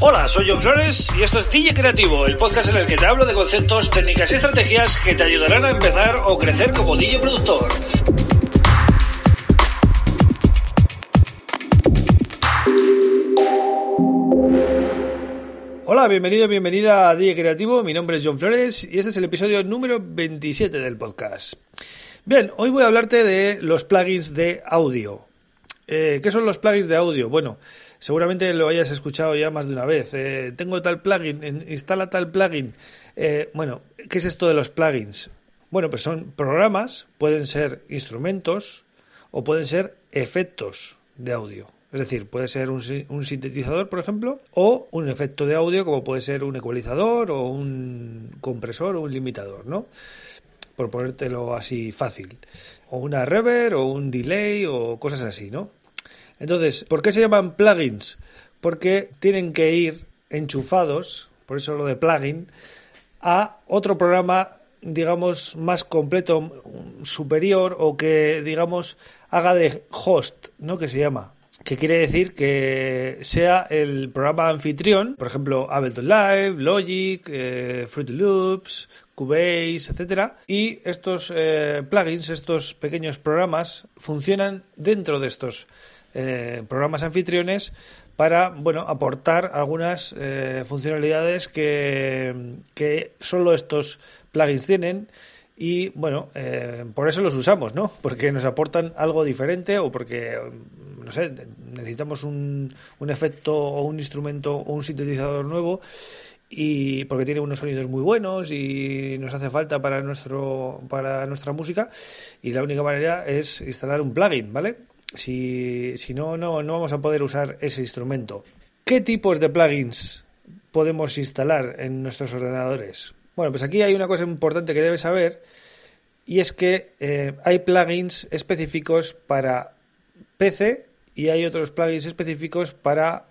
Hola, soy John Flores y esto es DJ Creativo, el podcast en el que te hablo de conceptos, técnicas y estrategias que te ayudarán a empezar o crecer como DJ productor. Hola, bienvenido, bienvenida a DJ Creativo. Mi nombre es John Flores y este es el episodio número 27 del podcast. Bien, hoy voy a hablarte de los plugins de audio. Eh, ¿Qué son los plugins de audio? Bueno, seguramente lo hayas escuchado ya más de una vez. Eh, tengo tal plugin, instala tal plugin. Eh, bueno, ¿qué es esto de los plugins? Bueno, pues son programas, pueden ser instrumentos o pueden ser efectos de audio. Es decir, puede ser un, un, sintetizador, por ejemplo, o un efecto de audio como puede ser un ecualizador o un compresor o un limitador, ¿no? Por ponértelo así fácil. O una reverb o un delay o cosas así, ¿no? Entonces, ¿por qué se llaman plugins? Porque tienen que ir enchufados, por eso lo de plugin, a otro programa, digamos, más completo, superior o que, digamos, haga de host, ¿no? Que se llama que quiere decir que sea el programa anfitrión, por ejemplo, Ableton Live, Logic, eh, Fruity Loops, Cubase, etcétera, y estos eh, plugins, estos pequeños programas, funcionan dentro de estos eh, programas anfitriones para bueno aportar algunas eh, funcionalidades que, que solo estos plugins tienen y bueno, eh, por eso los usamos, ¿no? Porque nos aportan algo diferente o porque, no sé, necesitamos un, un efecto o un instrumento o un sintetizador nuevo y porque tiene unos sonidos muy buenos y nos hace falta para nuestro para nuestra música y la única manera es instalar un plugin, ¿vale? Si, si no, no, no vamos a poder usar ese instrumento. ¿Qué tipos de plugins podemos instalar en nuestros ordenadores? Bueno, pues aquí hay una cosa importante que debes saber y es que eh, hay plugins específicos para PC y hay otros plugins específicos para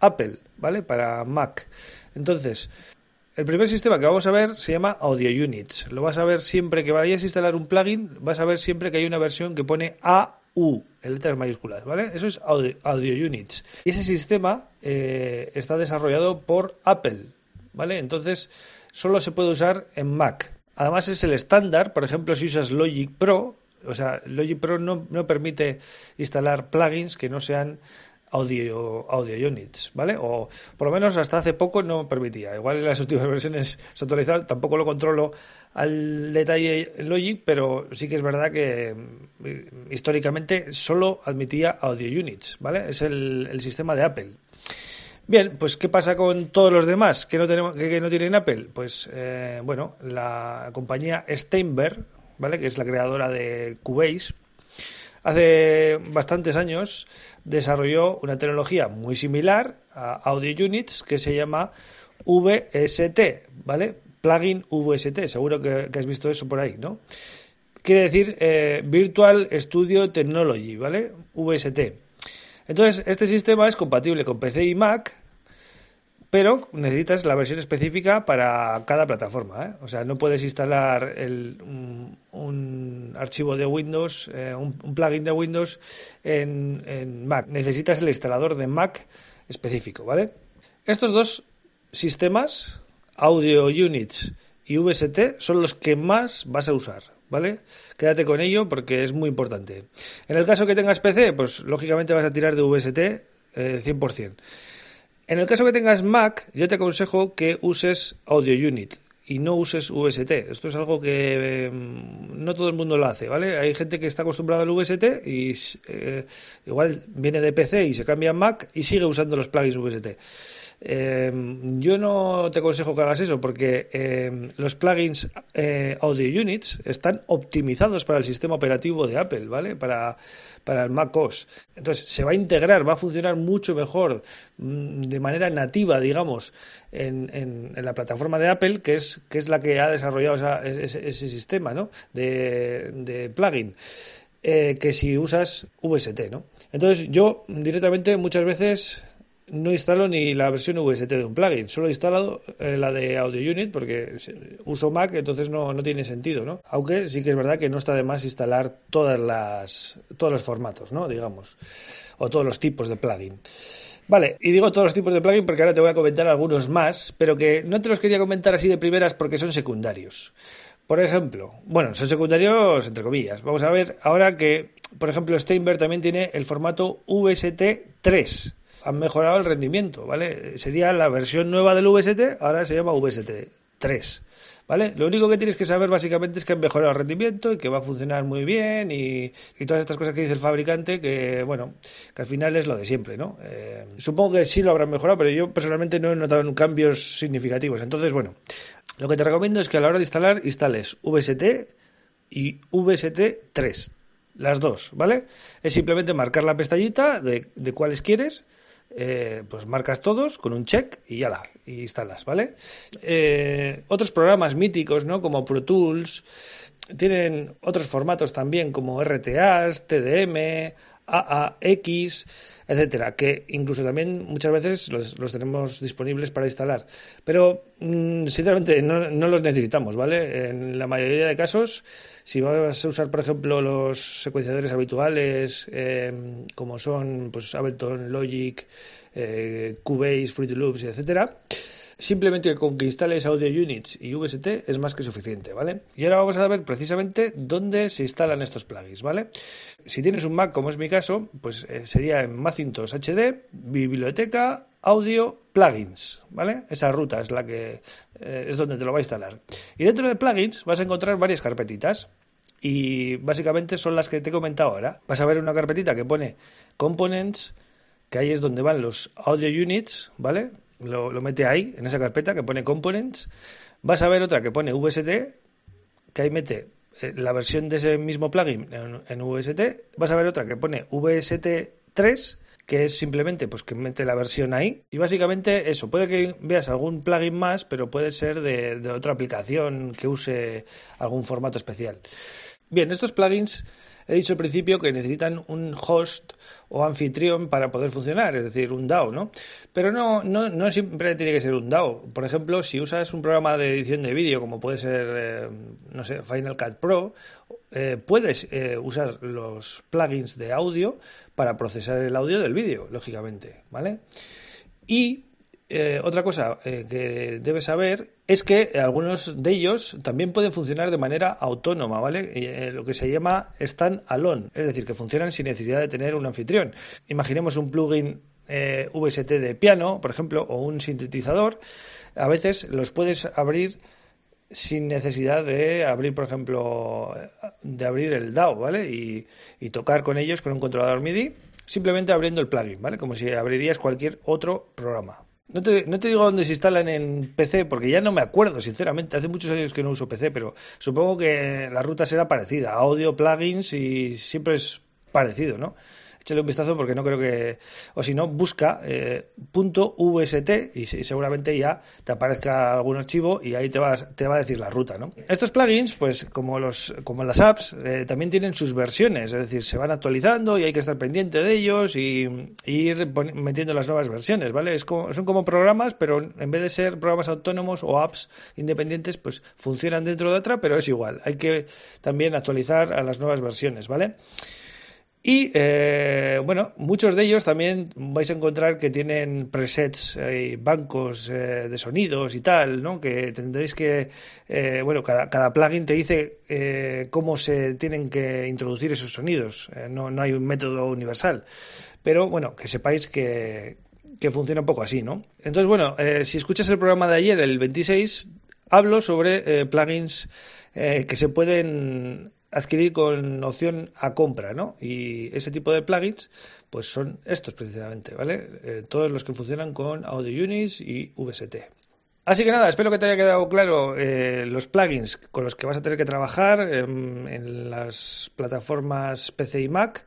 Apple, ¿vale? Para Mac. Entonces, el primer sistema que vamos a ver se llama Audio Units. Lo vas a ver siempre que vayas a instalar un plugin, vas a ver siempre que hay una versión que pone AU en letras mayúsculas, ¿vale? Eso es Audio, Units. Y ese sistema eh, está desarrollado por Apple, ¿vale? Entonces, solo se puede usar en Mac. Además es el estándar, por ejemplo, si usas Logic Pro, o sea, Logic Pro no, no permite instalar plugins que no sean audio, audio units, ¿vale? O por lo menos hasta hace poco no permitía. Igual en las últimas versiones se actualizado, tampoco lo controlo al detalle en Logic, pero sí que es verdad que mm, históricamente solo admitía audio units, ¿vale? Es el, el sistema de Apple. Bien, pues ¿qué pasa con todos los demás que no, tenemos, que, no tienen Apple? Pues eh, bueno, la compañía Steinberg, ¿vale? que es la creadora de Cubase, hace bastantes años desarrolló una tecnología muy similar a Audio Units que se llama VST, ¿vale? Plugin VST, seguro que, has visto eso por ahí, ¿no? Quiere decir eh, Virtual Studio Technology, ¿vale? VST. Entonces, este sistema es compatible con PC y Mac, pero necesitas la versión específica para cada plataforma. ¿eh? O sea, no puedes instalar un, archivo de Windows, eh, un, un, plugin de Windows en, en, Mac. Necesitas el instalador de Mac específico, ¿vale? Estos dos sistemas, Audio Units y VST, son los que más vas a usar. ¿Vale? Quédate con ello porque es muy importante. En el caso que tengas PC, pues lógicamente vas a tirar de VST eh, 100%. En el caso que tengas Mac, yo te aconsejo que uses Audio Unit y no uses VST. Esto es algo que eh, no todo el mundo lo hace, ¿vale? Hay gente que está acostumbrada al VST y eh, igual viene de PC y se cambia a Mac y sigue usando los plugins VST. Eh, yo no te aconsejo que hagas eso porque eh, los plugins eh, Audio Units están optimizados para el sistema operativo de Apple, ¿vale? Para, para el Mac OS. Entonces se va a integrar, va a funcionar mucho mejor mmm, de manera nativa, digamos, en, en, en, la plataforma de Apple, que es, que es la que ha desarrollado esa, ese, ese, sistema ¿no? de, de plugin. Eh, que si usas VST, ¿no? Entonces yo directamente muchas veces no instalo ni la versión VST de un plugin, solo he instalado eh, la de Audio Unit porque uso Mac, entonces no, no, tiene sentido, ¿no? Aunque sí que es verdad que no está de más instalar todas las, todos los formatos, ¿no? Digamos, o todos los tipos de plugin. Vale, y digo todos los tipos de plugin porque ahora te voy a comentar algunos más, pero que no te los quería comentar así de primeras porque son secundarios. Por ejemplo, bueno, son secundarios entre comillas. Vamos a ver ahora que, por ejemplo, Steinberg también tiene el formato VST3. Han mejorado el rendimiento, ¿vale? Sería la versión nueva del VST, ahora se llama VST3. ¿Vale? Lo único que tienes que saber básicamente es que han mejorado el rendimiento y que va a funcionar muy bien y, todas estas cosas que dice el fabricante que, bueno, que al final es lo de siempre, ¿no? Eh, supongo que sí lo habrán mejorado, pero yo personalmente no he notado cambios significativos. Entonces, bueno, lo que te recomiendo es que a la hora de instalar, instales VST y VST3. Las dos, ¿vale? Es simplemente marcar la pestañita de, de cuáles quieres eh, pues marcas todos con un check y ya la, y instalas, ¿vale? Eh, otros programas míticos, ¿no? Como Pro Tools, tienen otros formatos también como RTAs, TDM, AAX, etcétera, que incluso también muchas veces los, tenemos disponibles para instalar. Pero mm, sinceramente no, no, los necesitamos, ¿vale? En la mayoría de casos, si vas a usar, por ejemplo, los secuenciadores habituales, em, como son pues Ableton, Logic, eh, Cubase, Fruity Loops, etcétera, Simplemente con que instales Audio Units y VST es más que suficiente, ¿vale? Y ahora vamos a ver precisamente dónde se instalan estos plugins, ¿vale? Si tienes un Mac, como es mi caso, pues eh, sería en Macintosh HD, biblioteca, audio, plugins, ¿vale? Esa ruta es la que eh, es donde te lo va a instalar. Y dentro de plugins vas a encontrar varias carpetitas y básicamente son las que te he comentado ahora. Vas a ver una carpetita que pone components, que ahí es donde van los audio units, ¿vale? Lo, mete ahí, en esa carpeta que pone components. Vas a ver otra que pone VST, que ahí mete eh, la versión de ese mismo plugin en, VST. Vas a ver otra que pone VST3, que es simplemente pues que mete la versión ahí. Y básicamente eso, puede que veas algún plugin más, pero puede ser de, de otra aplicación que use algún formato especial. Bien, estos plugins he dicho al principio que necesitan un host o anfitrión para poder funcionar, es decir, un DAO, ¿no? Pero no, no, no siempre tiene que ser un DAO. Por ejemplo, si usas un programa de edición de vídeo, como puede ser, eh, no sé, Final Cut Pro, eh, puedes eh, usar los plugins de audio para procesar el audio del vídeo, lógicamente, ¿vale? Y eh, otra cosa eh, que debes saber es que algunos de ellos también pueden funcionar de manera autónoma, ¿vale? Eh, lo que se llama stand alone, es decir, que funcionan sin necesidad de tener un anfitrión. Imaginemos un plugin VST de piano, por ejemplo, o un sintetizador. A veces los puedes abrir sin necesidad de abrir, por ejemplo, de abrir el DAO, ¿vale? Y, y tocar con ellos con un controlador MIDI, simplemente abriendo el plugin, ¿vale? Como si abrirías cualquier otro programa. No te, no te digo dónde se instalan en PC, porque ya no me acuerdo, sinceramente. Hace muchos años que no uso PC, pero supongo que la ruta será parecida. Audio, plugins y siempre es parecido, ¿no? Échale un vistazo porque no creo que. O si no, busca eh, .vst y, seguramente ya te aparezca algún archivo y ahí te, vas, te va a decir la ruta, ¿no? Estos plugins, pues como, los, como las apps, eh, también tienen sus versiones, es decir, se van actualizando y hay que estar pendiente de ellos y, ir metiendo las nuevas versiones, ¿vale? Es como, son como programas, pero en vez de ser programas autónomos o apps independientes, pues funcionan dentro de otra, pero es igual. Hay que también actualizar a las nuevas versiones, ¿vale? Y eh, bueno, muchos de ellos también vais a encontrar que tienen presets, y bancos eh, de sonidos y tal, ¿no? Que tendréis que, eh, bueno, cada, cada, plugin te dice cómo se tienen que introducir esos sonidos. no, no hay un método universal. Pero bueno, que sepáis que, que funciona un poco así, ¿no? Entonces, bueno, si escuchas el programa de ayer, el 26, hablo sobre plugins que se pueden adquirir con opción a compra, ¿no? Y ese tipo de plugins, pues son estos precisamente, ¿vale? Eh, todos los que funcionan con Audio Units y VST. Así que nada, espero que te haya quedado claro eh, los plugins con los que vas a tener que trabajar en, las plataformas PC y Mac.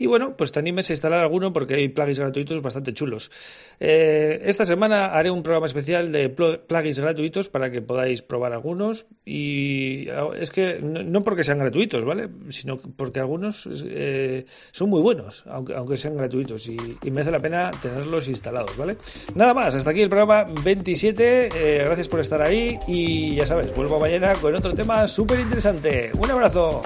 Y bueno, pues te animes a instalar alguno porque hay plugins gratuitos bastante chulos. Eh, esta semana haré un programa especial de plugins gratuitos para que podáis probar algunos. Y ah, es que no, porque sean gratuitos, ¿vale? Sino porque algunos eh, son muy buenos, aunque, aunque sean gratuitos. Y merece la pena tenerlos instalados, ¿vale? Nada más, hasta aquí el programa 27. Eh, gracias por estar ahí y ya sabes, vuelvo mañana con otro tema súper interesante. Un abrazo.